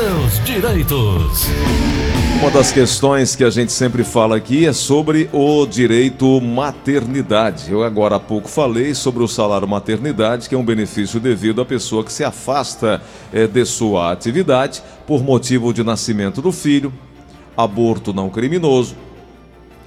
seus direitos. Uma das questões que a gente sempre fala aqui é sobre o direito maternidade. Eu agora há pouco falei sobre o salário maternidade, que é um benefício devido à pessoa que se afasta é, de sua atividade por motivo de nascimento do filho, aborto não criminoso,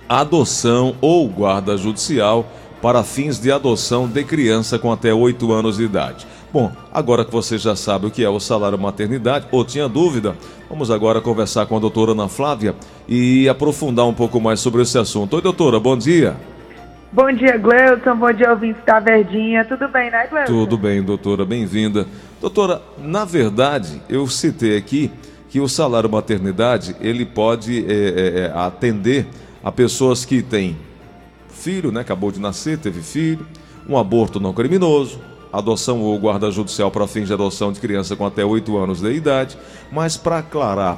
adoção ou guarda judicial para fins de adoção de criança com até 8 anos de idade. Bom, agora que você já sabe o que é o salário maternidade, ou tinha dúvida, vamos agora conversar com a doutora Ana Flávia e aprofundar um pouco mais sobre esse assunto. Oi, doutora, bom dia. Bom dia, Gleuton. Bom dia, ouvinte da Verdinha. Tudo bem, né, Gleuton? Tudo bem, doutora. Bem-vinda. Doutora, na verdade, eu citei aqui que o salário maternidade ele pode é, é, atender a pessoas que têm filho, né? Acabou de nascer, teve filho, um aborto não criminoso, adoção ou guarda judicial para fins de adoção de criança com até 8 anos de idade, mas para aclarar,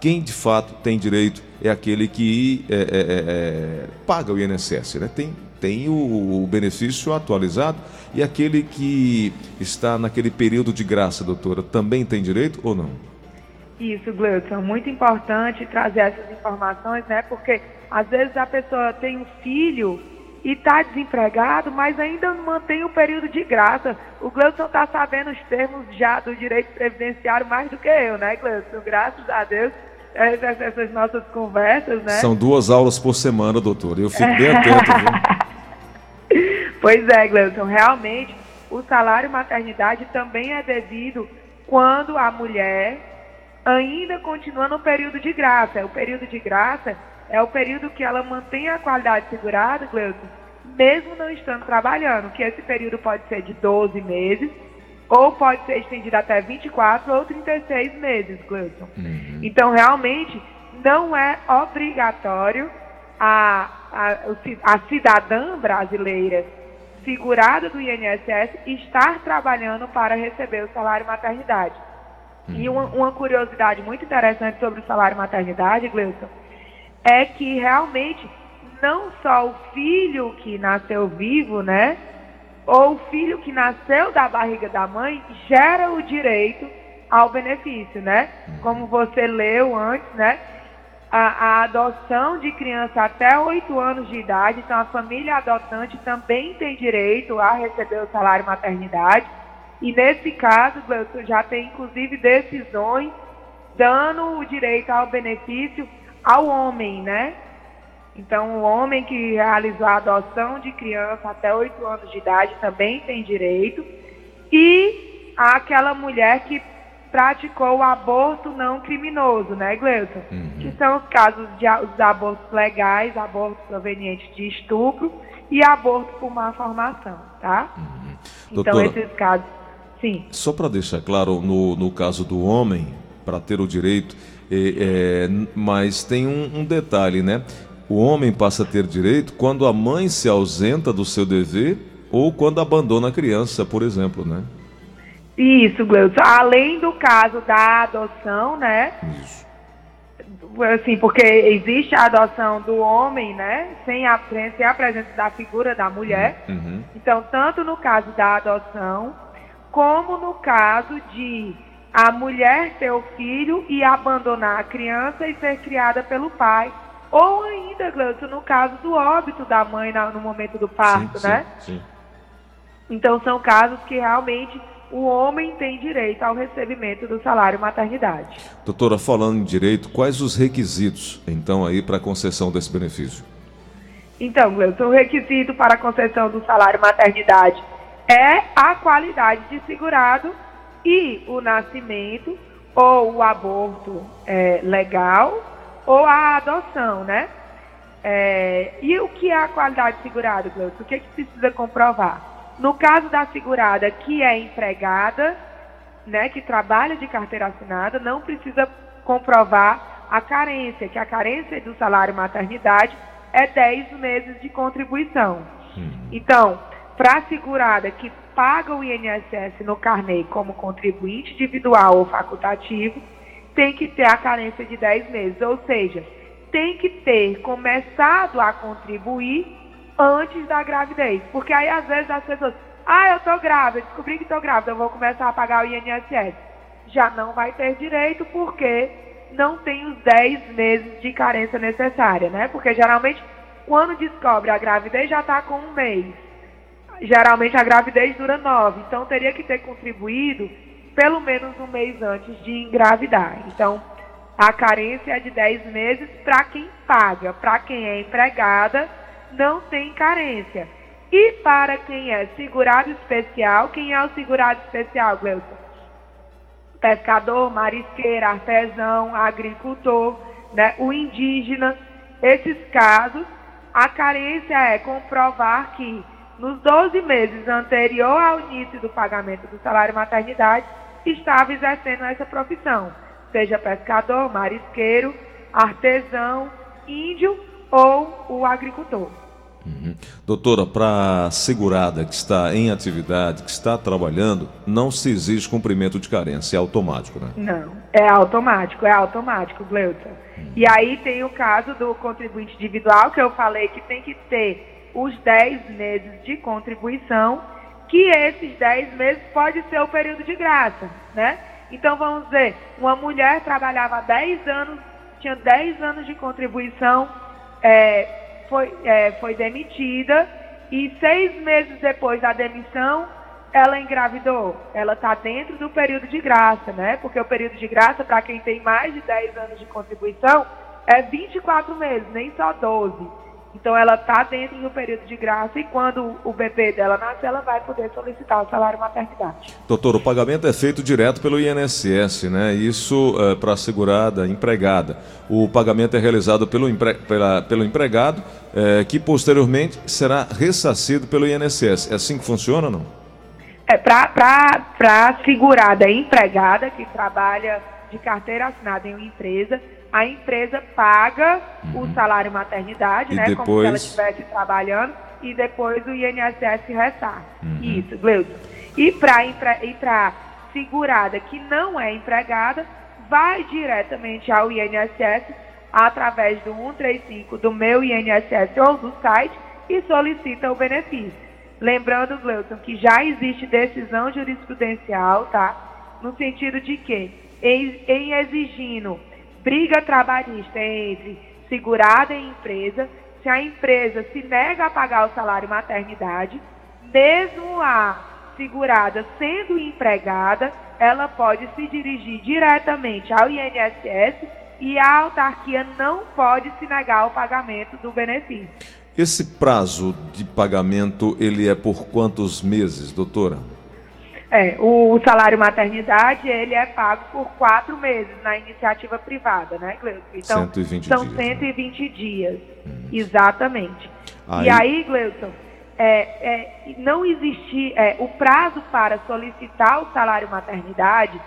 quem de fato tem direito é aquele que é, é, é, é paga o INSS, né? Tem, tem o, o, benefício atualizado e aquele que está naquele período de graça, doutora, também tem direito ou não? Isso, Gleudson, muito importante trazer essas informações, né? Porque às vezes a pessoa tem um filho e está desempregado, mas ainda mantém o período de graça. O Gleudson está sabendo os termos já do direito previdenciário mais do que eu, né, Gleudson? Graças a Deus, essas nossas conversas, né? São duas aulas por semana, doutor. Eu fico bem atento, viu? pois é, Gleudson, realmente o salário maternidade também é devido quando a mulher ainda continua no período de graça. O período de graça é o período que ela mantém a qualidade segurada, Gleuton, mesmo não estando trabalhando, que esse período pode ser de 12 meses, ou pode ser estendido até 24 ou 36 meses, Gleuton. Uhum. Então, realmente, não é obrigatório a, a, a cidadã brasileira segurada do INSS estar trabalhando para receber o salário maternidade. Uhum. E uma, uma curiosidade muito interessante sobre o salário maternidade, Gleuton, é que realmente não só o filho que nasceu vivo, né? Ou o filho que nasceu da barriga da mãe gera o direito ao benefício, né? Como você leu antes, né? A, a adoção de criança até 8 anos de idade, então a família adotante também tem direito a receber o salário maternidade. E nesse caso, já tem inclusive decisões dando o direito ao benefício ao homem, né? Então, o homem que realizou a adoção de criança até 8 anos de idade também tem direito. E aquela mulher que praticou o aborto não criminoso, né, Gleuton? Uhum. Que são os casos de os abortos legais, abortos provenientes de estupro e aborto por má formação, tá? Uhum. Então, esses casos, sim. Só para deixar claro, no, no caso do homem, para ter o direito é, mas tem um, um detalhe, né? O homem passa a ter direito quando a mãe se ausenta do seu dever ou quando abandona a criança, por exemplo, né? Isso, Gleudson. Além do caso da adoção, né? Isso. Assim, porque existe a adoção do homem, né? Sem a, sem a presença da figura da mulher. Uhum. Então, tanto no caso da adoção, como no caso de a mulher ter o filho e abandonar a criança e ser criada pelo pai. Ou ainda, Gleudson, no caso do óbito da mãe no momento do parto, sim, né? Sim, sim. Então são casos que realmente o homem tem direito ao recebimento do salário maternidade. Doutora, falando em direito, quais os requisitos, então, aí para a concessão desse benefício? Então, Gleudson, o requisito para a concessão do salário maternidade é a qualidade de segurado e o nascimento ou o aborto é, legal ou a adoção, né? É, e o que é a qualidade segurada, Cleusa? O que, é que precisa comprovar? No caso da segurada que é empregada, né, que trabalha de carteira assinada, não precisa comprovar a carência, que a carência do salário maternidade é 10 meses de contribuição. Uhum. Então, para a segurada que paga o INSS no carnê como contribuinte individual ou facultativo, tem que ter a carência de 10 meses, ou seja, tem que ter começado a contribuir antes da gravidez. Porque aí às vezes as pessoas, ah, eu estou grávida, descobri que estou grávida, eu vou começar a pagar o INSS. já não vai ter direito porque não tem os 10 meses de carência necessária, né? Porque geralmente quando descobre a gravidez já está com um mês. Geralmente a gravidez dura nove, então teria que ter contribuído pelo menos um mês antes de engravidar. Então, a carência é de 10 meses para quem paga. Para quem é empregada, não tem carência. E para quem é segurado especial, quem é o segurado especial, Gleuton? Pescador, marisqueiro, artesão, agricultor, né? o indígena. Esses casos, a carência é comprovar que nos 12 meses anterior ao início do pagamento do salário maternidade, estava exercendo essa profissão, seja pescador, marisqueiro, artesão, índio ou o agricultor. Uhum. Doutora, para segurada que está em atividade, que está trabalhando, não se exige cumprimento de carência, é automático, né? Não, é automático, é automático, Gleuton. Uhum. E aí tem o caso do contribuinte individual, que eu falei que tem que ter os 10 meses de contribuição que esses 10 meses pode ser o período de graça, né? Então vamos dizer, uma mulher trabalhava 10 anos, tinha 10 anos de contribuição, é, foi, é, foi demitida e seis meses depois da demissão ela engravidou. Ela está dentro do período de graça, né? Porque o período de graça, para quem tem mais de 10 anos de contribuição, é 24 meses, nem só 12. Então ela está dentro do período de graça e quando o bebê dela nascer, ela vai poder solicitar o salário maternidade. Doutor, o pagamento é feito direto pelo INSS, né? Isso é, para a segurada empregada. O pagamento é realizado pelo, empre... Pela... pelo empregado, é, que posteriormente será ressarcido pelo INSS. É assim que funciona ou não? É, para a segurada empregada que trabalha de carteira assinada em uma empresa, a empresa paga uhum. o salário maternidade, e né? Depois... Como se ela estivesse trabalhando, e depois o INSS ressarce. Uhum. Isso, Gleuton. E para segurada que não é empregada, vai diretamente ao INSS através do 135 do meu INSS ou do site e solicita o benefício. Lembrando, Gleuton, que já existe decisão jurisprudencial, tá? No sentido de que, em, em exigindo briga trabalhista entre segurada e empresa, se a empresa se nega a pagar o salário maternidade, mesmo a segurada sendo empregada, ela pode se dirigir diretamente ao INSS e a autarquia não pode se negar o pagamento do benefício. Esse prazo de pagamento, ele é por quantos meses, doutora? É, o, o, salário maternidade, ele é pago por quatro meses na iniciativa privada, né, Gleuton? Então, 120 são dias, 120 né? dias, hum. exatamente. Aí... E aí, Gleuton, é, é, não existir é, o prazo para solicitar o salário maternidade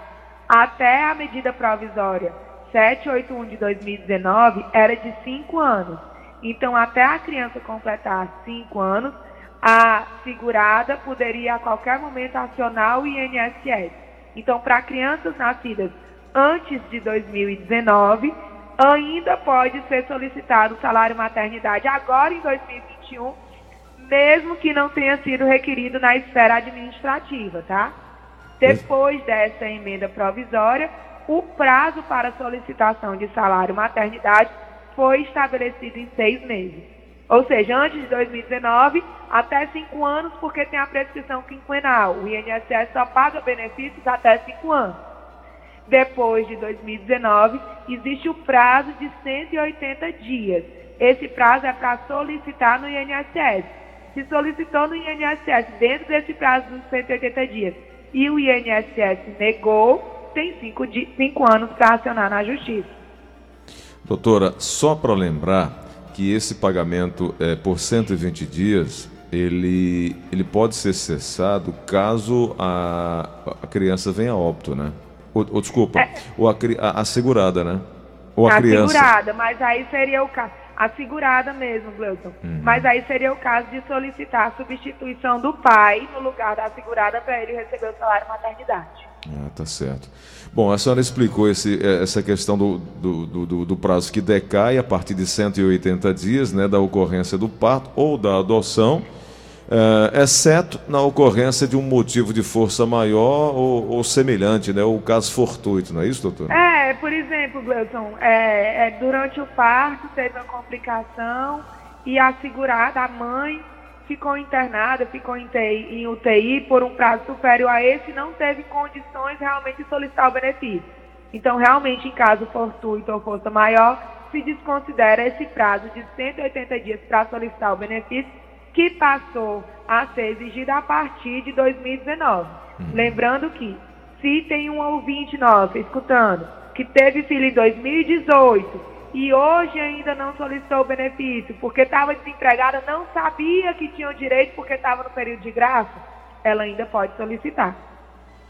até a medida provisória 781 de 2019 era de cinco anos. Então, até a criança completar cinco anos, a segurada poderia a qualquer momento acionar o INSS. Então, para crianças nascidas antes de 2019, ainda pode ser solicitado o salário maternidade agora em 2021, mesmo que não tenha sido requerido na esfera administrativa, tá? Depois dessa emenda provisória, o prazo para solicitação de salário maternidade foi estabelecido em seis meses. Ou seja, antes de 2019, até cinco anos, porque tem a prescrição quinquenal. O INSS só paga benefícios até cinco anos. Depois de 2019, existe o prazo de 180 dias. Esse prazo é para solicitar no INSS. Se solicitou no INSS dentro desse prazo dos 180 dias e o INSS negou, tem cinco, anos para acionar na justiça. Doutora, só para lembrar, que esse pagamento é, por 120 dias ele, ele pode ser cessado caso a, a criança venha a óbito, né? Ou, ou desculpa, é. ou a, a, a, segurada, né? Ou a, a criança. segurada, mas aí seria o caso. A segurada mesmo, Gleuton. Uhum. Mas aí seria o caso de solicitar a substituição do pai no lugar da segurada para ele receber o salário maternidade. Ah, tá certo. Bom, a senhora explicou esse, eh, essa questão do, do, do, do, prazo que decai a partir de 180 dias né, da ocorrência do parto ou da adoção. é, exceto na ocorrência de um motivo de força maior ou, ou, semelhante, né? O caso fortuito, não é isso, doutor? É, por exemplo, Gleuton, é, é, durante o parto teve uma complicação e a segurada, a mãe, ficou internada, ficou em, TI, em UTI por um prazo superior a esse não teve condições realmente de solicitar o benefício. Então, realmente, em caso fortuito ou força maior, se desconsidera esse prazo de 180 dias para solicitar o benefício que passou a ser exigido a partir de 2019. Uhum. Lembrando que, se tem um ouvinte nosso escutando que teve filho em 2018 e hoje ainda não solicitou o benefício porque estava desempregada, não sabia que tinha o direito porque estava no período de graça, ela ainda pode solicitar.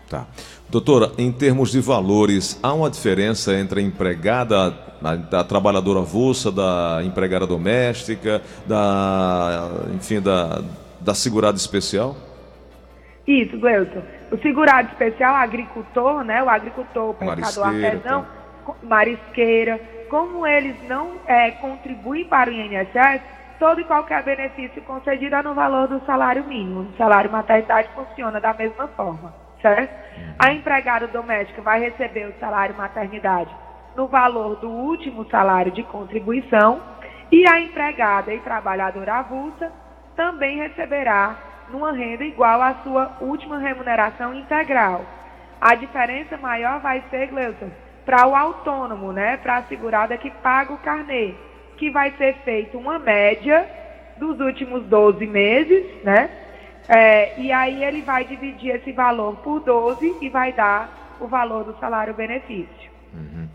Tá. Doutora, em termos de valores, há uma diferença entre a empregada, a, a trabalhadora avulsa, da empregada doméstica, da, enfim, da, da segurada especial? Isso, Gleuton. O segurado especial, agricultor, né, o agricultor, pescador artesão, tá. marisqueira, como eles não é, contribuem para o INSS, todo e qualquer benefício concedido é no valor do salário mínimo. O salário maternidade funciona da mesma forma, certo? A empregada doméstica vai receber o salário maternidade no valor do último salário de contribuição e a empregada e trabalhadora avulsa também receberá numa renda igual à sua última remuneração integral. A diferença maior vai ser, Gleuton, para o autônomo, né, para a segurada que paga o carnê, que vai ser feita uma média dos últimos 12 meses, né? É, e aí ele vai dividir esse valor por 12 e vai dar o valor do salário-benefício. Uhum.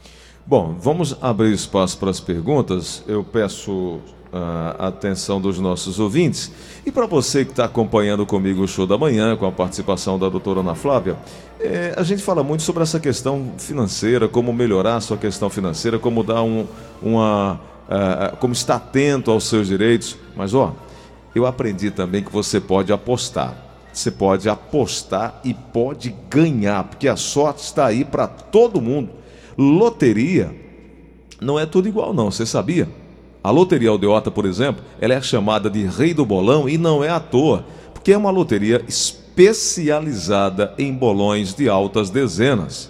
Bom, vamos abrir espaço para as perguntas. Eu peço a atenção dos nossos ouvintes. E para você que está acompanhando comigo o show da manhã, com a participação da doutora Ana Flávia, é, a gente fala muito sobre essa questão financeira, como melhorar a sua questão financeira, como dar um, uma. Uh, como estar atento aos seus direitos. Mas, ó, eu aprendi também que você pode apostar. Você pode apostar e pode ganhar, porque a sorte está aí para todo mundo. Loteria não é tudo igual, não, você sabia? A loteria aldeota, por exemplo, ela é chamada de rei do bolão e não é à toa, porque é uma loteria especializada em bolões de altas dezenas.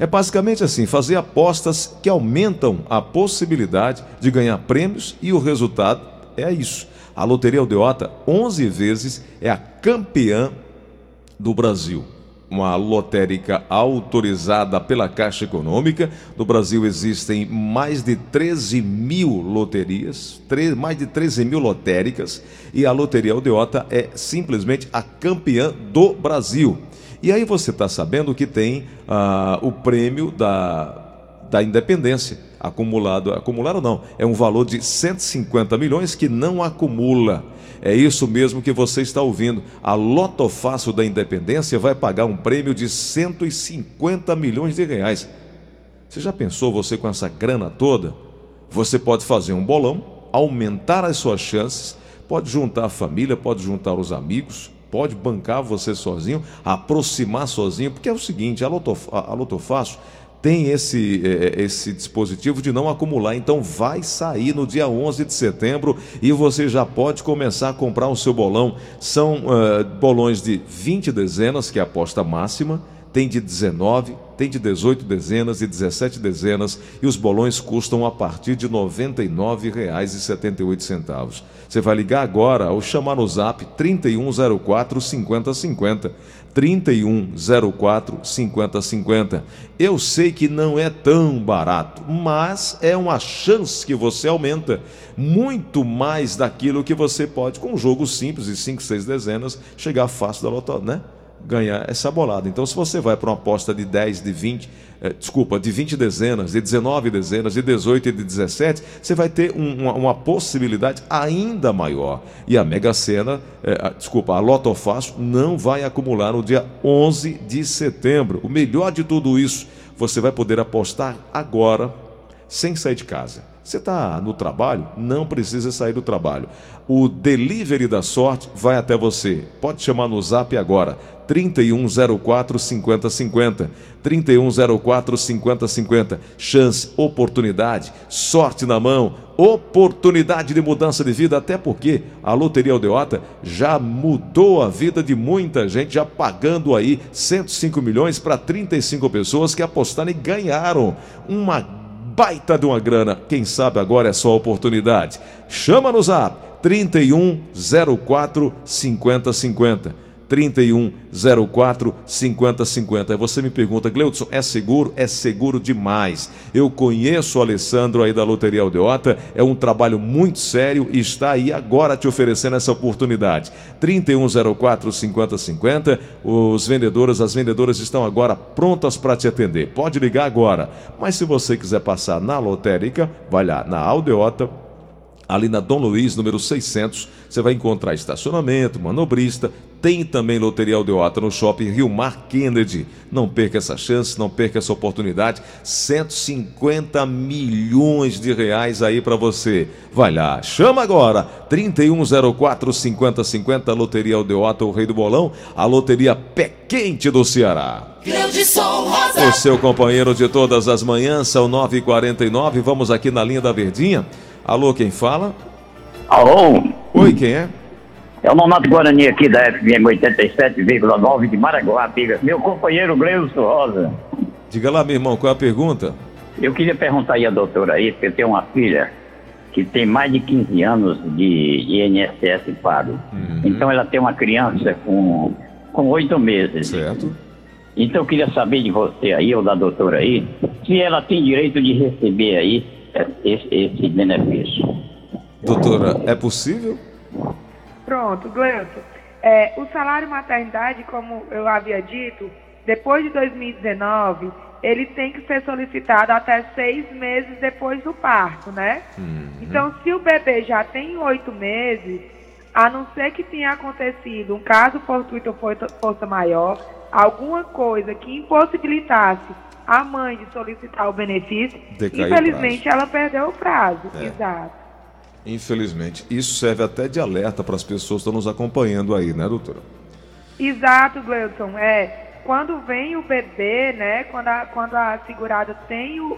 É basicamente assim, fazer apostas que aumentam a possibilidade de ganhar prêmios e o resultado é isso. A Loteria Aldeota, 11 vezes, é a campeã do Brasil uma lotérica autorizada pela Caixa Econômica. No Brasil existem mais de 13 mil loterias, mais de 13 mil lotéricas, e a Loteria Aldeota é simplesmente a campeã do Brasil. E aí você está sabendo que tem ah, o prêmio da, da independência acumulado, acumulado não, é um valor de 150 milhões que não acumula. É isso mesmo que você está ouvindo. A Loto Fácil da Independência vai pagar um prêmio de 150 milhões de reais. Você já pensou você com essa grana toda? Você pode fazer um bolão, aumentar as suas chances, pode juntar a família, pode juntar os amigos, pode bancar você sozinho, aproximar sozinho, porque é o seguinte, a Loto, a Loto Fácil tem esse, é, é, esse dispositivo de não acumular. Então vai sair no dia 11 de setembro e você já pode começar a comprar o seu bolão. São uh, bolões de 20 dezenas, que é a aposta máxima, tem de 19, tem de 18 dezenas e 17 dezenas e os bolões custam a partir de R$ 99,78. Você vai ligar agora ou chamar no zap 3104 5050. 3104 5050. Eu sei que não é tão barato, mas é uma chance que você aumenta muito mais daquilo que você pode, com um jogo simples de 5, 6 dezenas, chegar fácil da lotada, né? Ganhar essa bolada. Então, se você vai para uma aposta de 10, de 20, eh, desculpa, de 20 dezenas, de 19 dezenas, de 18 e de 17, você vai ter um, uma, uma, possibilidade ainda maior. E a Mega Sena, eh, desculpa, a Loto Fácil não vai acumular no dia 11 de setembro. O melhor de tudo isso, você vai poder apostar agora, sem sair de casa Você está no trabalho? Não precisa sair do trabalho. O delivery da sorte vai até você. Pode chamar no zap agora. 3104 5050. 3104 5050. Chance, oportunidade, sorte na mão, oportunidade de mudança de vida, até porque a Loteria Aldeota já mudou a vida de muita gente, já pagando aí 105 milhões para 35 pessoas que apostaram e ganharam uma baita de uma grana. Quem sabe agora é só oportunidade. Chama no zap 3104 5050. 3104 5050. Aí você me pergunta, Gleudson, é seguro? É seguro demais. Eu conheço o Alessandro aí da Loteria Aldeota, é um trabalho muito sério e está aí agora te oferecendo essa oportunidade. 3104 5050. Os vendedores, as vendedoras estão agora prontas para te atender. Pode ligar agora. Mas se você quiser passar na lotérica, vai lá na Aldeota ali na Dom Luiz, número 600, você vai encontrar estacionamento, manobrista, tem também Loteria Aldeota no shopping Rio Mar Kennedy. Não perca essa chance, não perca essa oportunidade. 150 milhões de reais aí para você. Vai lá, chama agora. 3104 5050 Loteria Aldeota, o rei do bolão, a loteria pé quente do Ceará. O seu companheiro de todas as manhãs, são 9h49. Vamos aqui na linha da Verdinha. Alô, quem fala? Alô? Oi, quem é? É o Nonato Guarani aqui da FM 87,9 de Maraguapiga. Meu companheiro Gleuso Rosa. Diga lá, meu irmão, qual é a pergunta? Eu queria perguntar aí a doutora aí, porque eu tenho uma filha que tem mais de 15 anos de INSS pago. Uhum. Então ela tem uma criança com, com 8 meses. Certo. Então eu queria saber de você aí, ou da doutora aí, se ela tem direito de receber aí esse, esse benefício. Doutora, é possível? Pronto, Gleuton. É, o salário maternidade, como eu havia dito, depois de 2019, ele tem que ser solicitado até seis meses depois do parto, né? Uhum. Então, se o bebê já tem oito meses, a não ser que tenha acontecido um caso fortuito ou força maior, alguma coisa que impossibilitasse a mãe de solicitar o benefício, Decaiu infelizmente ela perdeu o prazo. É. Exato. Infelizmente. Isso serve até de alerta para as pessoas que estão nos acompanhando aí, né, doutora? Exato, Gleudson. É, quando vem o bebê, né, quando a, quando a segurada tem o,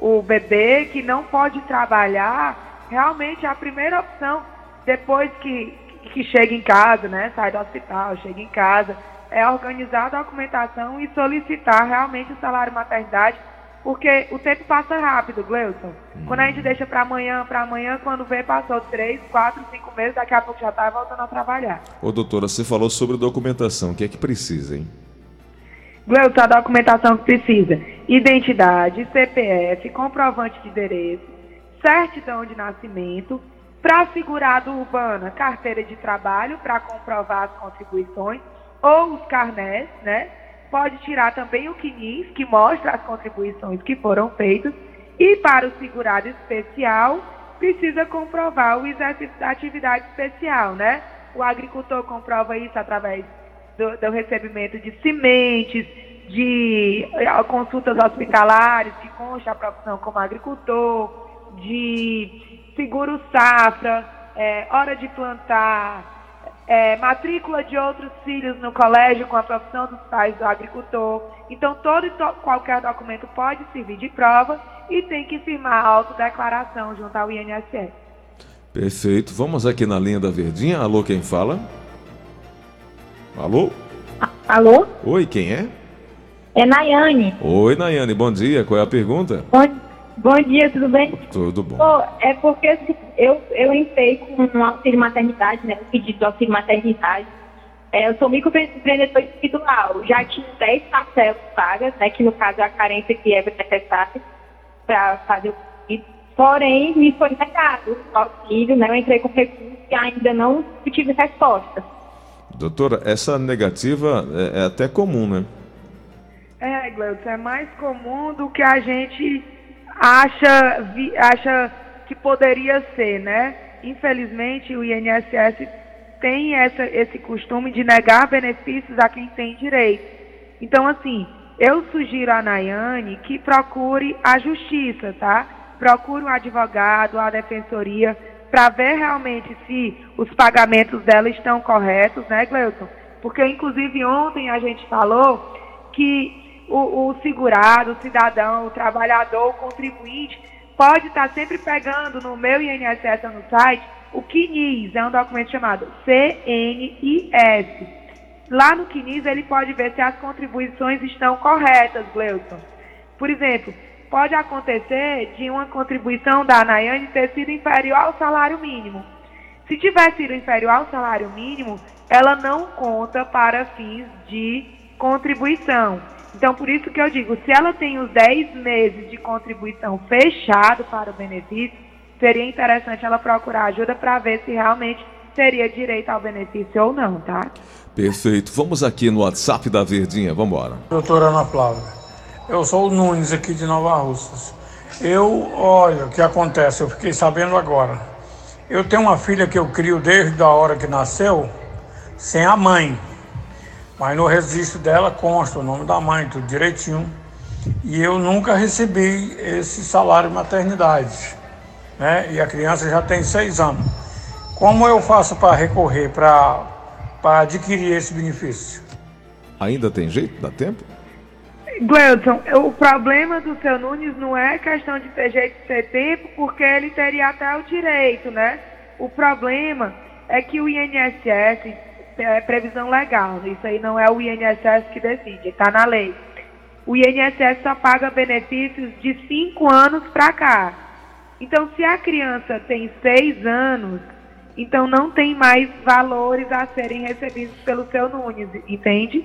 o, o bebê que não pode trabalhar, realmente a primeira opção, depois que, que chega em casa, né, sai do hospital, chega em casa, é organizar a documentação e solicitar realmente o salário maternidade, porque o tempo passa rápido, Gleuson. Hum. Quando a gente deixa para amanhã, para amanhã, quando vê, passou três, quatro, cinco meses, daqui a pouco já está voltando a trabalhar. Ô doutora, você falou sobre documentação, o que é que precisa, hein? Gleuson, a documentação que precisa: identidade, CPF, comprovante de endereço, certidão de nascimento, para segurado urbana, carteira de trabalho para comprovar as contribuições ou os carnés, né? Pode tirar também o CNIS, que mostra as contribuições que foram feitas. E para o segurado especial, precisa comprovar o exercício da atividade especial, né? O agricultor comprova isso através do, do recebimento de sementes, de eh, consultas hospitalares, que consta a profissão como agricultor, de seguro safra, é, hora de plantar, é, matrícula de outros filhos no colégio com a profissão dos pais do agricultor. Então, todo e to qualquer documento pode servir de prova e tem que firmar a autodeclaração junto ao INSS. Perfeito. Vamos aqui na linha da Verdinha. Alô, quem fala? Alô? alô? Oi, quem é? É Nayane. Oi, Nayane, bom dia. Qual é a pergunta? Bom, bom dia, tudo bem? Tudo bom. é porque assim, eu, eu entrei com um auxílio maternidade, né? Um pedido de auxílio maternidade. É, eu sou microempreendedor individual. Já tinha 10 parcelas pagas, né? Que no caso é a carência que é necessária para fazer o pedido. Porém, me foi negado o auxílio, né? Eu entrei com recurso e ainda não tive resposta. Doutora, essa negativa é, é até comum, né? É, Gleudson, é mais comum do que a gente acha, vi, acha que poderia ser, né? Infelizmente, o INSS tem essa, esse costume de negar benefícios a quem tem direito. Então, assim, eu sugiro a Nayane que procure a justiça, tá? procure um advogado, a defensoria, para ver realmente se os pagamentos dela estão corretos, né, Gleuton? Porque, inclusive, ontem a gente falou que o, o segurado, o cidadão, o trabalhador, o contribuinte, pode estar sempre pegando no meu INSS no site o CNIS, é um documento chamado CNIS. Lá no CNIS ele pode ver se as contribuições estão corretas, Gleuton. Por exemplo, pode acontecer de uma contribuição da Nayane ter sido inferior ao salário mínimo. Se tiver sido inferior ao salário mínimo, ela não conta para fins de contribuição. Então, por isso que eu digo, se ela tem os 10 meses de contribuição fechado para o benefício, seria interessante ela procurar ajuda para ver se realmente teria direito ao benefício ou não, tá? Perfeito. Vamos aqui no WhatsApp da Verdinha, vamos embora. Doutora Ana Flávia. Eu sou o Nunes aqui de Nova Russas. Eu, olha, o que acontece, eu fiquei sabendo agora. Eu tenho uma filha que eu crio desde a hora que nasceu, sem a mãe. Mas no registro dela consta o nome da mãe, tudo direitinho. E eu nunca recebi esse salário maternidade. Né? E a criança já tem seis anos. Como eu faço para recorrer, para adquirir esse benefício? Ainda tem jeito? Dá tempo? Gleudson, o problema do seu Nunes não é questão de ter jeito de ter tempo, porque ele teria até o direito, né? O problema é que o INSS é previsão legal, isso aí não é o INSS que decide, está na lei. O INSS só paga benefícios de 5 anos para cá. Então, se a criança tem 6 anos, então não tem mais valores a serem recebidos pelo seu Nunes, entende?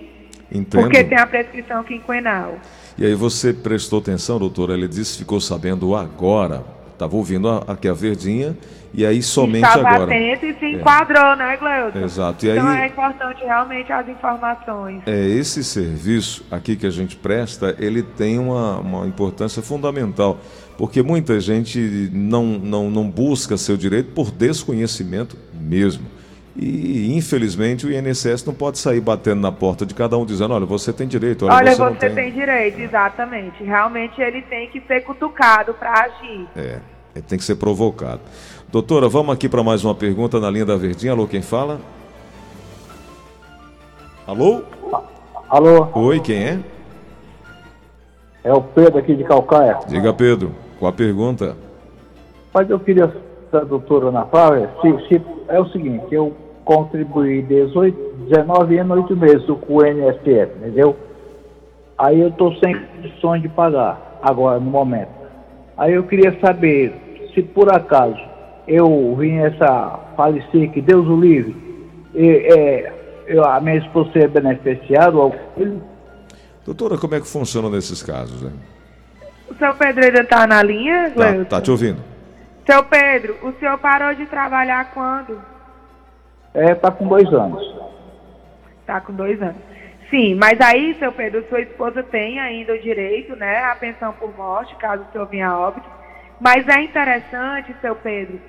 Entendo. Porque tem a prescrição quinquenal. E aí você prestou atenção, doutora? Ele disse ficou sabendo agora. Estava ouvindo aqui a Verdinha e aí somente Estava agora. atento e se enquadrou, é. né, Gleuton? Exato. E então aí, é importante realmente as informações. É, esse serviço aqui que a gente presta, ele tem uma, uma importância fundamental, porque muita gente não, não, não busca seu direito por desconhecimento mesmo. E, infelizmente, o INSS não pode sair batendo na porta de cada um dizendo: olha, você tem direito, olha, olha você, você tem. tem direito, exatamente. Realmente ele tem que ser cutucado para agir. É, ele tem que ser provocado. Doutora, vamos aqui para mais uma pergunta na linha da Verdinha. Alô, quem fala? Alô? Alô? Oi, quem é? É o Pedro aqui de Calcaia. Diga, Pedro, qual a pergunta? Mas eu queria da doutora Ana Flávia, se, se, é o seguinte, eu contribuí 18, 19 anos, 8 meses com o INSS, entendeu? Aí eu estou sem condições de pagar, agora, no momento. Aí eu queria saber se por acaso eu vim essa falecer, que Deus o livre, e, é, eu, a minha esposa é beneficiada ou Doutora, como é que funciona nesses casos? Hein? O seu Pedreira está na linha, Tá, tá te ouvindo. Seu Pedro, o senhor parou de trabalhar quando? É, tá com dois anos. Tá com dois anos. Sim, mas aí, seu Pedro, sua esposa tem ainda o direito, né, à pensão por morte, caso o senhor venha a óbito. Mas é interessante, seu Pedro,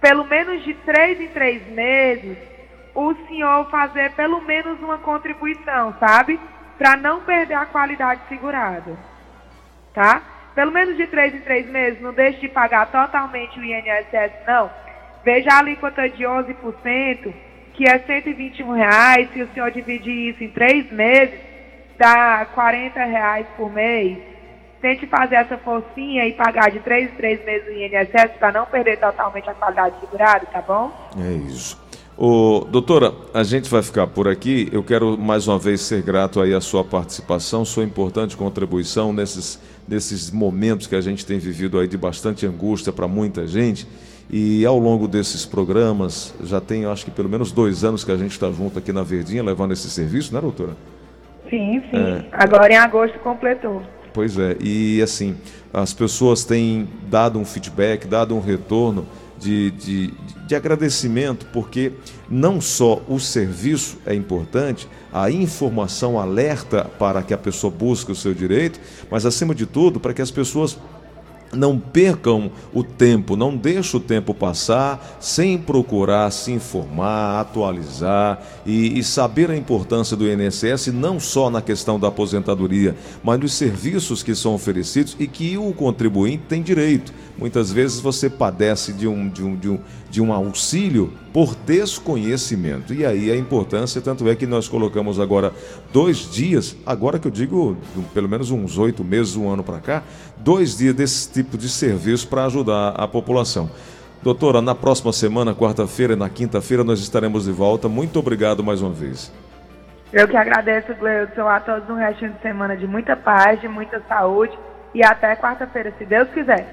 pelo menos de três em três meses, o senhor fazer pelo menos uma contribuição, sabe? Para não perder a qualidade segurada. Tá? pelo menos de três em três meses, não deixe de pagar totalmente o INSS, não. Veja a alíquota de 11%, que é 121 reais, se o senhor dividir isso em três meses, dá R$ reais por mês. Tente fazer essa forcinha e pagar de três em três meses o INSS para não perder totalmente a qualidade segurada, tá bom? É isso. Ô, doutora, a gente vai ficar por aqui. Eu quero mais uma vez ser grato aí à sua participação, sua importante contribuição nesses nesses momentos que a gente tem vivido aí de bastante angústia para muita gente. E ao longo desses programas, já tem acho que pelo menos dois anos que a gente está junto aqui na Verdinha levando esse serviço, né, doutora? Sim, sim. É. Agora em agosto completou. Pois é, e assim, as pessoas têm dado um feedback, dado um retorno de, de, de agradecimento, porque não só o serviço é importante, a informação alerta para que a pessoa busque o seu direito, mas acima de tudo, para que as pessoas não percam o tempo, não deixe o tempo passar sem procurar se informar, atualizar e, e, saber a importância do INSS não só na questão da aposentadoria, mas nos serviços que são oferecidos e que o contribuinte tem direito. Muitas vezes você padece de um, de um, de um, de um auxílio por desconhecimento. E aí a importância, tanto é que nós colocamos agora dois dias, agora que eu digo pelo menos uns oito meses, um ano para cá, dois dias desse tipo de serviço para ajudar a população. Doutora, na próxima semana, quarta-feira e na quinta-feira, nós estaremos de volta. Muito obrigado mais uma vez. Eu que agradeço, Gleudson, a todos um restinho de semana de muita paz, de muita saúde e até quarta-feira, se Deus quiser.